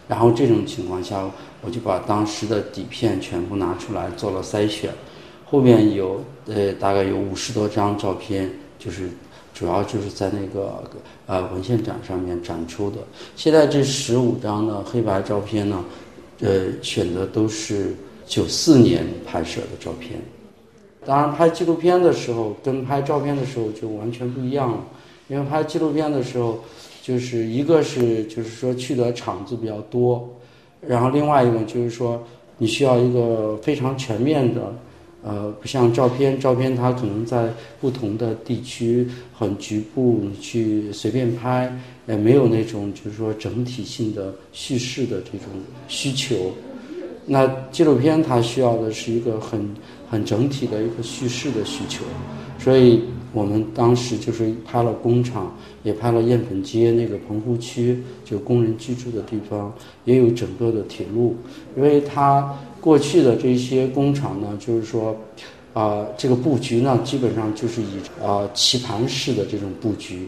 然后这种情况下，我就把当时的底片全部拿出来做了筛选，后面有呃大概有五十多张照片，就是主要就是在那个呃文献展上面展出的。现在这十五张呢黑白照片呢，呃选的都是九四年拍摄的照片。当然拍纪录片的时候跟拍照片的时候就完全不一样了，因为拍纪录片的时候。就是一个是，就是说去的场子比较多，然后另外一个就是说，你需要一个非常全面的，呃，不像照片，照片它可能在不同的地区很局部，你去随便拍，也没有那种就是说整体性的叙事的这种需求。那纪录片它需要的是一个很很整体的一个叙事的需求，所以。我们当时就是拍了工厂，也拍了燕粉街那个棚户区，就工人居住的地方，也有整个的铁路。因为它过去的这些工厂呢，就是说，啊，这个布局呢，基本上就是以啊棋盘式的这种布局，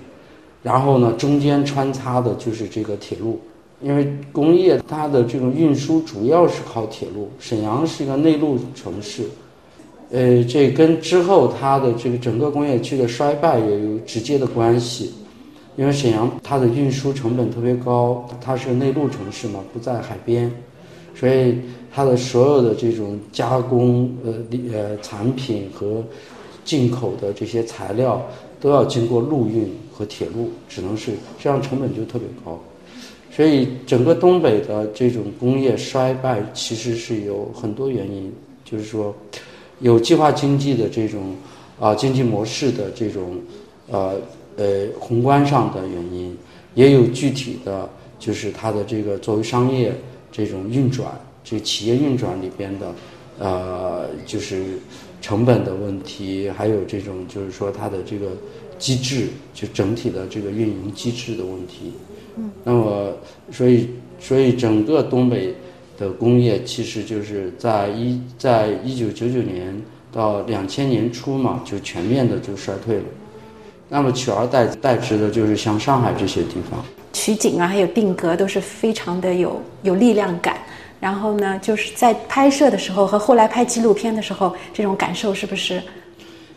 然后呢，中间穿插的就是这个铁路。因为工业它的这种运输主要是靠铁路，沈阳是一个内陆城市。呃，这跟之后它的这个整个工业区的衰败也有直接的关系，因为沈阳它的运输成本特别高，它是内陆城市嘛，不在海边，所以它的所有的这种加工呃呃产品和进口的这些材料都要经过陆运和铁路，只能是这样，成本就特别高，所以整个东北的这种工业衰败其实是有很多原因，就是说。有计划经济的这种啊经济模式的这种呃呃宏观上的原因，也有具体的，就是它的这个作为商业这种运转，这企业运转里边的呃就是成本的问题，还有这种就是说它的这个机制，就整体的这个运营机制的问题。嗯。那么，所以所以整个东北。的工业其实就是在一在一九九九年到两千年初嘛，就全面的就衰退了。那么取而代代之的就是像上海这些地方，取景啊，还有定格都是非常的有有力量感。然后呢，就是在拍摄的时候和后来拍纪录片的时候，这种感受是不是？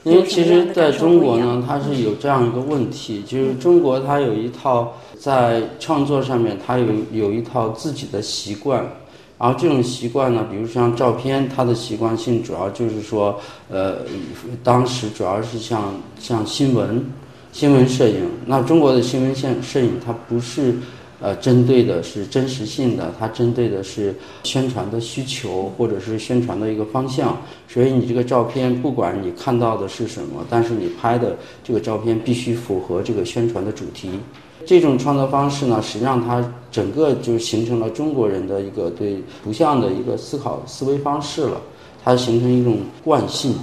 因为其实在中国呢，它是有这样一个问题，就是中国它有一套在创作上面，它有有一套自己的习惯。然后这种习惯呢，比如像照片，它的习惯性主要就是说，呃，当时主要是像像新闻，新闻摄影。那中国的新闻线摄影，它不是呃针对的是真实性的，它针对的是宣传的需求或者是宣传的一个方向。所以你这个照片，不管你看到的是什么，但是你拍的这个照片必须符合这个宣传的主题。这种创作方式呢，实际上它整个就形成了中国人的一个对图像的一个思考思维方式了，它形成一种惯性。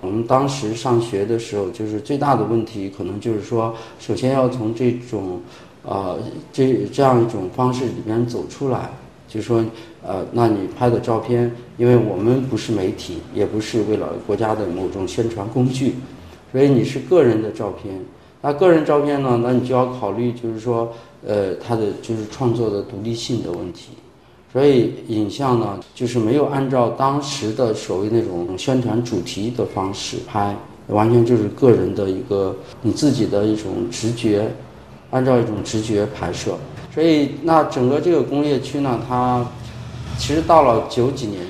我们当时上学的时候，就是最大的问题，可能就是说，首先要从这种，呃，这这样一种方式里边走出来，就是说，呃，那你拍的照片，因为我们不是媒体，也不是为了国家的某种宣传工具，所以你是个人的照片。那个人照片呢？那你就要考虑，就是说，呃，他的就是创作的独立性的问题。所以影像呢，就是没有按照当时的所谓那种宣传主题的方式拍，完全就是个人的一个你自己的一种直觉，按照一种直觉拍摄。所以那整个这个工业区呢，它其实到了九几年。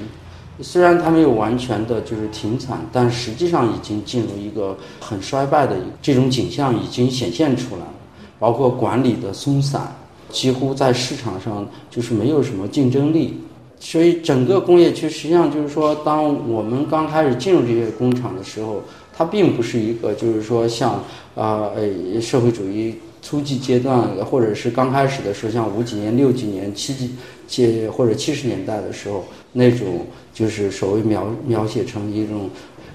虽然它没有完全的就是停产，但实际上已经进入一个很衰败的这种景象已经显现出来了，包括管理的松散，几乎在市场上就是没有什么竞争力。所以整个工业区实际上就是说，当我们刚开始进入这些工厂的时候，它并不是一个就是说像啊呃社会主义初级阶段，或者是刚开始的时候，像五几年、六几年、七几届或者七十年代的时候那种。就是所谓描描写成一种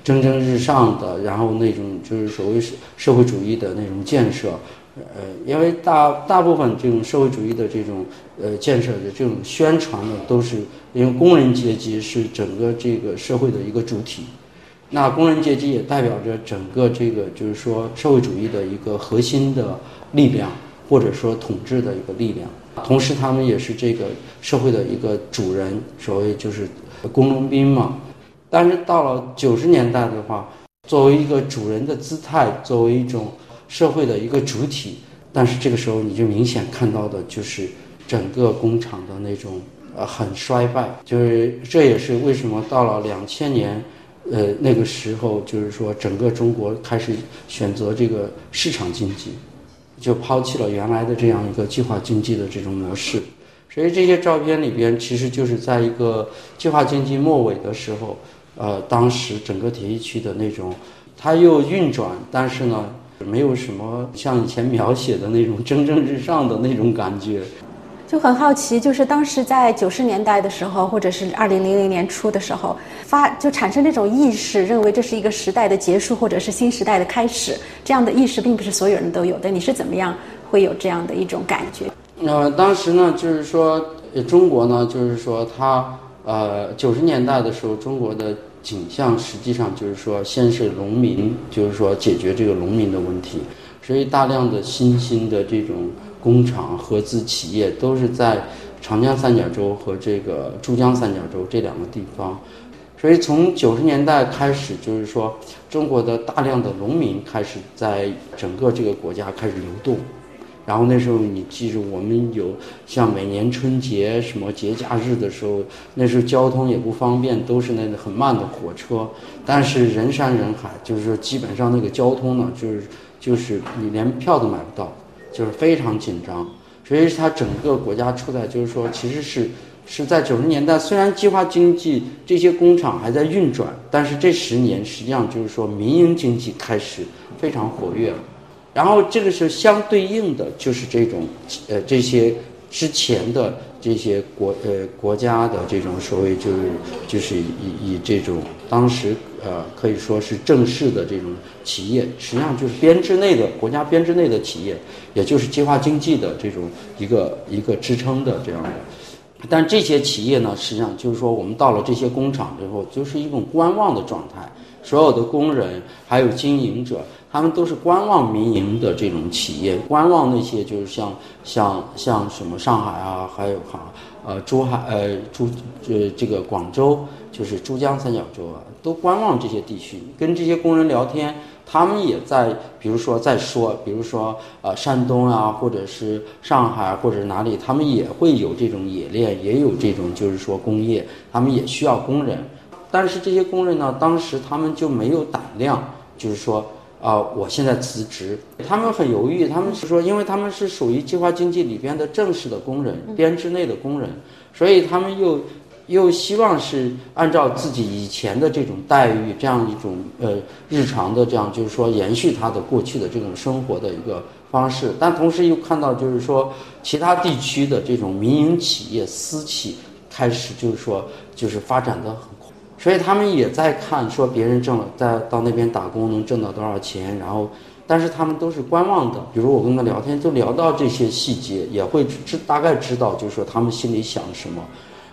蒸蒸日上的，然后那种就是所谓社会主义的那种建设，呃，因为大大部分这种社会主义的这种呃建设的这种宣传呢，都是因为工人阶级是整个这个社会的一个主体，那工人阶级也代表着整个这个就是说社会主义的一个核心的力量，或者说统治的一个力量，同时他们也是这个社会的一个主人，所谓就是。工农兵嘛，但是到了九十年代的话，作为一个主人的姿态，作为一种社会的一个主体，但是这个时候你就明显看到的就是整个工厂的那种呃很衰败，就是这也是为什么到了两千年，呃那个时候就是说整个中国开始选择这个市场经济，就抛弃了原来的这样一个计划经济的这种模式。所以这些照片里边，其实就是在一个计划经济末尾的时候，呃，当时整个铁西区的那种，它又运转，但是呢，没有什么像以前描写的那种蒸蒸日上的那种感觉。就很好奇，就是当时在九十年代的时候，或者是二零零零年初的时候，发就产生这种意识，认为这是一个时代的结束，或者是新时代的开始。这样的意识并不是所有人都有的。你是怎么样会有这样的一种感觉？呃，当时呢，就是说，中国呢，就是说，它呃，九十年代的时候，中国的景象实际上就是说，先是农民，就是说解决这个农民的问题，所以大量的新兴的这种工厂、合资企业都是在长江三角洲和这个珠江三角洲这两个地方，所以从九十年代开始，就是说，中国的大量的农民开始在整个这个国家开始流动。然后那时候你记住，我们有像每年春节什么节假日的时候，那时候交通也不方便，都是那个很慢的火车，但是人山人海，就是说基本上那个交通呢，就是就是你连票都买不到，就是非常紧张。所以它整个国家处在就是说，其实是是在九十年代，虽然计划经济这些工厂还在运转，但是这十年实际上就是说民营经济开始非常活跃了。然后这个是相对应的，就是这种，呃，这些之前的这些国呃国家的这种所谓就是就是以以这种当时呃可以说是正式的这种企业，实际上就是编制内的国家编制内的企业，也就是计划经济的这种一个一个支撑的这样的。但这些企业呢，实际上就是说我们到了这些工厂之后，就是一种观望的状态，所有的工人还有经营者。他们都是观望民营的这种企业，观望那些就是像像像什么上海啊，还有哈呃珠海呃珠呃这个广州，就是珠江三角洲啊，都观望这些地区。跟这些工人聊天，他们也在，比如说在说，比如说呃山东啊，或者是上海或者哪里，他们也会有这种冶炼，也有这种就是说工业，他们也需要工人。但是这些工人呢，当时他们就没有胆量，就是说。啊，我现在辞职，他们很犹豫，他们是说，因为他们是属于计划经济里边的正式的工人，编制内的工人，所以他们又又希望是按照自己以前的这种待遇，这样一种呃日常的这样，就是说延续他的过去的这种生活的一个方式，但同时又看到就是说其他地区的这种民营企业私企开始就是说就是发展的很快，所以他们也在看说别人挣了在到那边打工能挣到多少钱，然后但是他们都是观望的。比如我跟他聊天就聊到这些细节，也会知大概知道就是说他们心里想什么。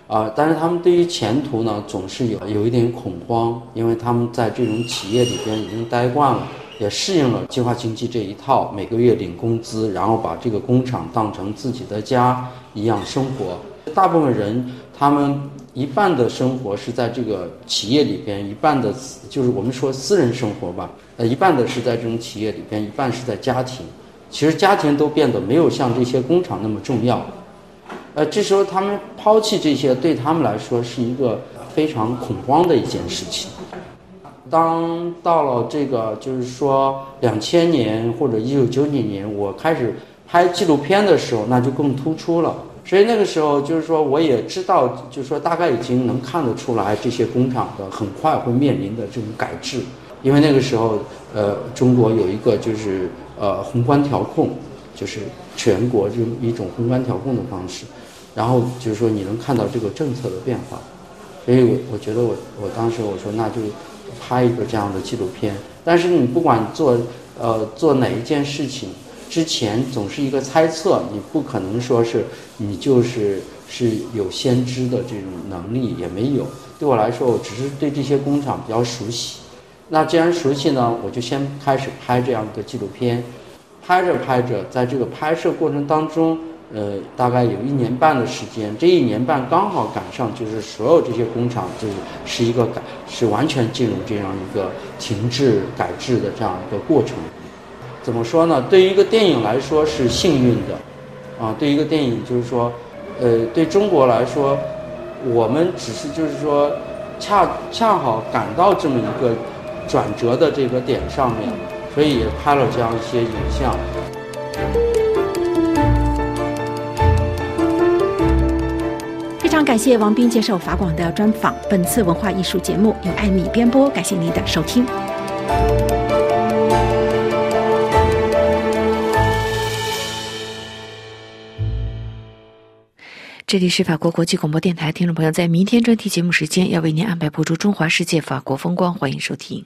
啊，但是他们对于前途呢，总是有有一点恐慌，因为他们在这种企业里边已经待惯了，也适应了计划经济这一套，每个月领工资，然后把这个工厂当成自己的家一样生活。大部分人，他们一半的生活是在这个企业里边，一半的，就是我们说私人生活吧，呃，一半的是在这种企业里边，一半是在家庭。其实家庭都变得没有像这些工厂那么重要。呃，这时候他们抛弃这些，对他们来说是一个非常恐慌的一件事情。当到了这个，就是说两千年或者一九九几年，我开始拍纪录片的时候，那就更突出了。所以那个时候，就是说我也知道，就是说大概已经能看得出来，这些工厂的很快会面临的这种改制，因为那个时候，呃，中国有一个就是呃宏观调控，就是全国这一种宏观调控的方式。然后就是说，你能看到这个政策的变化，所以我我觉得我我当时我说那就拍一个这样的纪录片。但是你不管做呃做哪一件事情之前，总是一个猜测，你不可能说是你就是是有先知的这种能力也没有。对我来说，我只是对这些工厂比较熟悉。那既然熟悉呢，我就先开始拍这样一个纪录片。拍着拍着，在这个拍摄过程当中。呃，大概有一年半的时间，这一年半刚好赶上，就是所有这些工厂就是是一个改，是完全进入这样一个停滞改制的这样一个过程。怎么说呢？对于一个电影来说是幸运的，啊，对于一个电影就是说，呃，对中国来说，我们只是就是说，恰恰好赶到这么一个转折的这个点上面，所以也拍了这样一些影像。非常感谢王斌接受法广的专访。本次文化艺术节目由艾米编播，感谢您的收听。这里是法国国际广播电台，听众朋友，在明天专题节目时间要为您安排播出《中华世界法国风光》，欢迎收听。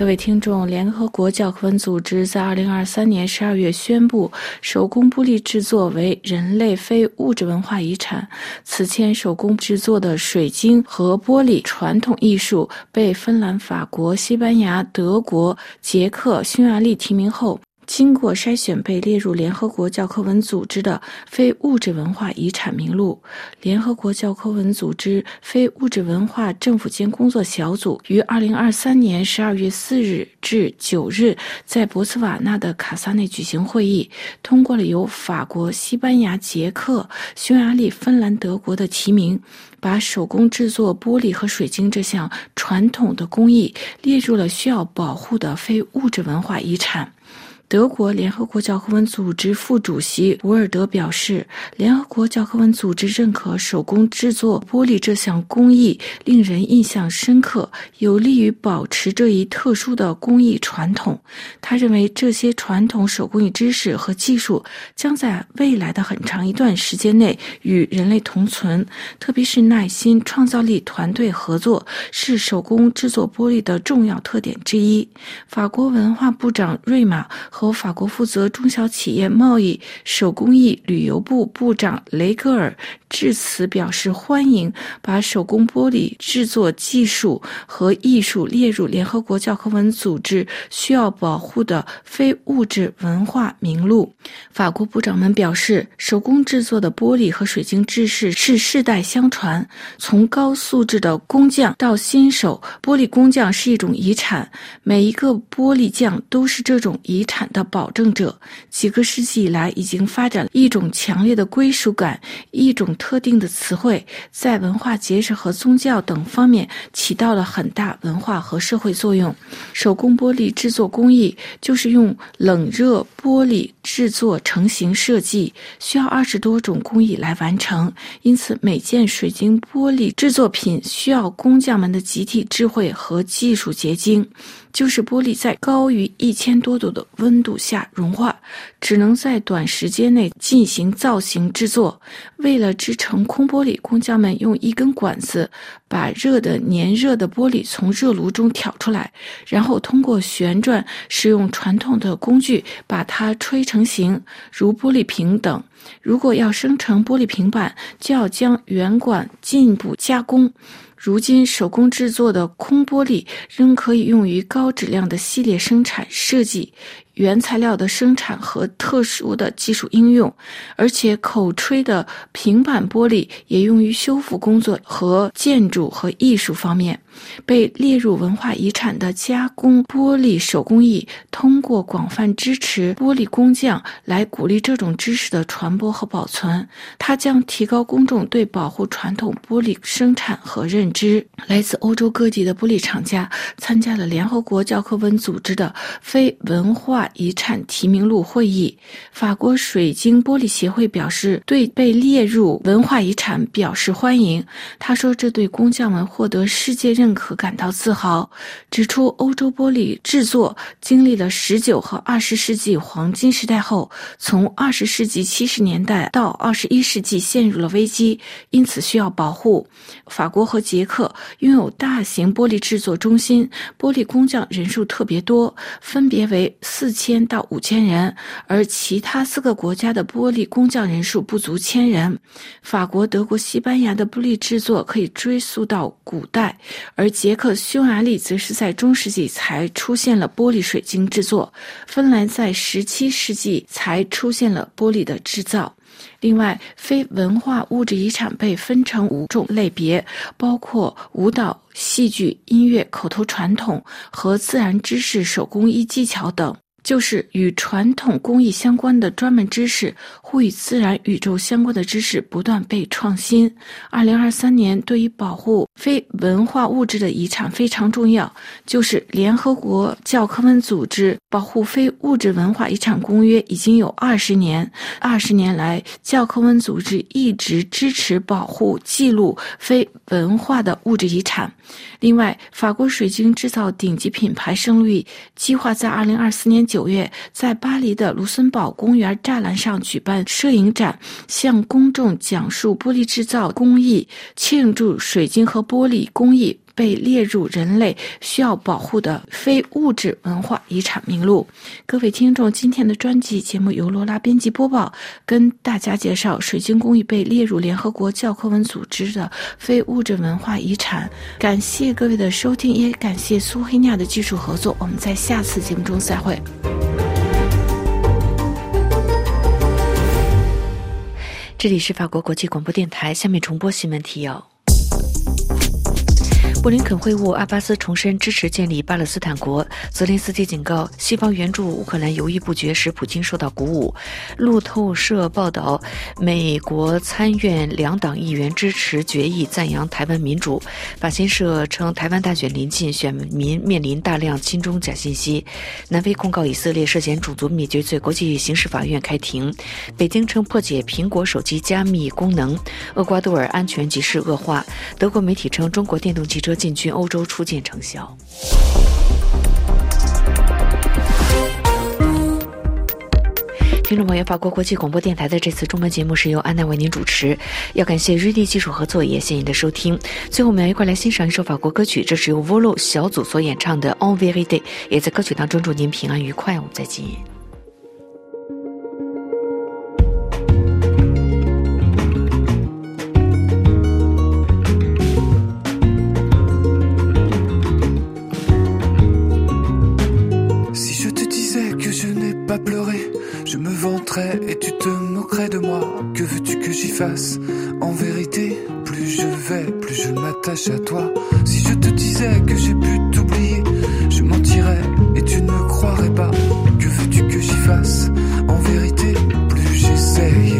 各位听众，联合国教科文组织在二零二三年十二月宣布，手工玻璃制作为人类非物质文化遗产。此前，手工制作的水晶和玻璃传统艺术被芬兰、法国、西班牙、德国、捷克、匈牙利提名后。经过筛选，被列入联合国教科文组织的非物质文化遗产名录。联合国教科文组织非物质文化政府间工作小组于二零二三年十二月四日至九日在博茨瓦纳的卡萨内举行会议，通过了由法国、西班牙、捷克、匈牙利、芬兰、德国的提名，把手工制作玻璃和水晶这项传统的工艺列入了需要保护的非物质文化遗产。德国联合国教科文组织副主席伍尔德表示，联合国教科文组织认可手工制作玻璃这项工艺，令人印象深刻，有利于保持这一特殊的工艺传统。他认为，这些传统手工艺知识和技术将在未来的很长一段时间内与人类同存，特别是耐心、创造力、团队合作是手工制作玻璃的重要特点之一。法国文化部长瑞玛。和法国负责中小企业贸易、手工艺、旅游部部长雷格尔致辞表示欢迎，把手工玻璃制作技术和艺术列入联合国教科文组织需要保护的非物质文化名录。法国部长们表示，手工制作的玻璃和水晶知识是世代相传，从高素质的工匠到新手，玻璃工匠是一种遗产，每一个玻璃匠都是这种遗产。的保证者。几个世纪以来，已经发展了一种强烈的归属感，一种特定的词汇，在文化节日和宗教等方面起到了很大文化和社会作用。手工玻璃制作工艺就是用冷热玻璃制作成型设计，需要二十多种工艺来完成，因此每件水晶玻璃制作品需要工匠们的集体智慧和技术结晶。就是玻璃在高于一千多度的温度下融化，只能在短时间内进行造型制作。为了制成空玻璃，工匠们用一根管子把热的粘热的玻璃从热炉中挑出来，然后通过旋转，使用传统的工具把它吹成形，如玻璃瓶等。如果要生成玻璃平板，就要将圆管进一步加工。如今，手工制作的空玻璃仍可以用于高质量的系列生产设计。原材料的生产和特殊的技术应用，而且口吹的平板玻璃也用于修复工作和建筑和艺术方面。被列入文化遗产的加工玻璃手工艺，通过广泛支持玻璃工匠来鼓励这种知识的传播和保存。它将提高公众对保护传统玻璃生产和认知。来自欧洲各地的玻璃厂家参加了联合国教科文组织的非文化。遗产提名录会议，法国水晶玻璃协会表示对被列入文化遗产表示欢迎。他说：“这对工匠们获得世界认可感到自豪。”指出欧洲玻璃制作经历了十九和二十世纪黄金时代后，从二十世纪七十年代到二十一世纪陷入了危机，因此需要保护。法国和捷克拥有大型玻璃制作中心，玻璃工匠人数特别多，分别为四。千到五千人，而其他四个国家的玻璃工匠人数不足千人。法国、德国、西班牙的玻璃制作可以追溯到古代，而捷克、匈牙利则是在中世纪才出现了玻璃水晶制作。芬兰在十七世纪才出现了玻璃的制造。另外，非文化物质遗产被分成五种类别，包括舞蹈、戏剧、音乐、口头传统和自然知识、手工艺技巧等。就是与传统工艺相关的专门知识或与自然宇宙相关的知识不断被创新。二零二三年对于保护非文化物质的遗产非常重要，就是联合国教科文组织保护非物质文化遗产公约已经有二十年。二十年来，教科文组织一直支持保护记录非文化的物质遗产。另外，法国水晶制造顶级品牌圣路易计划在二零二四年九月在巴黎的卢森堡公园栅栏上举办摄影展，向公众讲述玻璃制造工艺，庆祝水晶和玻璃工艺。被列入人类需要保护的非物质文化遗产名录。各位听众，今天的专辑节目由罗拉编辑播报，跟大家介绍水晶工艺被列入联合国教科文组织的非物质文化遗产。感谢各位的收听，也感谢苏黑亚的技术合作。我们在下次节目中再会。这里是法国国际广播电台，下面重播新闻提要。布林肯会晤阿巴斯，重申支持建立巴勒斯坦国。泽连斯基警告，西方援助乌克兰犹豫不决，使普京受到鼓舞。路透社报道，美国参院两党议员支持决议，赞扬台湾民主。法新社称，台湾大选临近，选民面临大量亲中假信息。南非控告以色列涉嫌种族灭绝罪，国际刑事法院开庭。北京称破解苹果手机加密功能。厄瓜多尔安全局势恶化。德国媒体称，中国电动汽车。进军欧洲初见成效。听众朋友，法国国际广播电台的这次中文节目是由安娜为您主持，要感谢瑞丽技术合作，也谢谢您的收听。最后，我们要一块来欣赏一首法国歌曲，这是由 Volo 小组所演唱的《On Very Day》，也在歌曲当中祝您平安愉快。我们再见。En vérité, plus je vais, plus je m'attache à toi. Si je te disais que j'ai pu t'oublier, je mentirais et tu ne croirais pas. Que veux-tu que j'y fasse? En vérité, plus j'essaye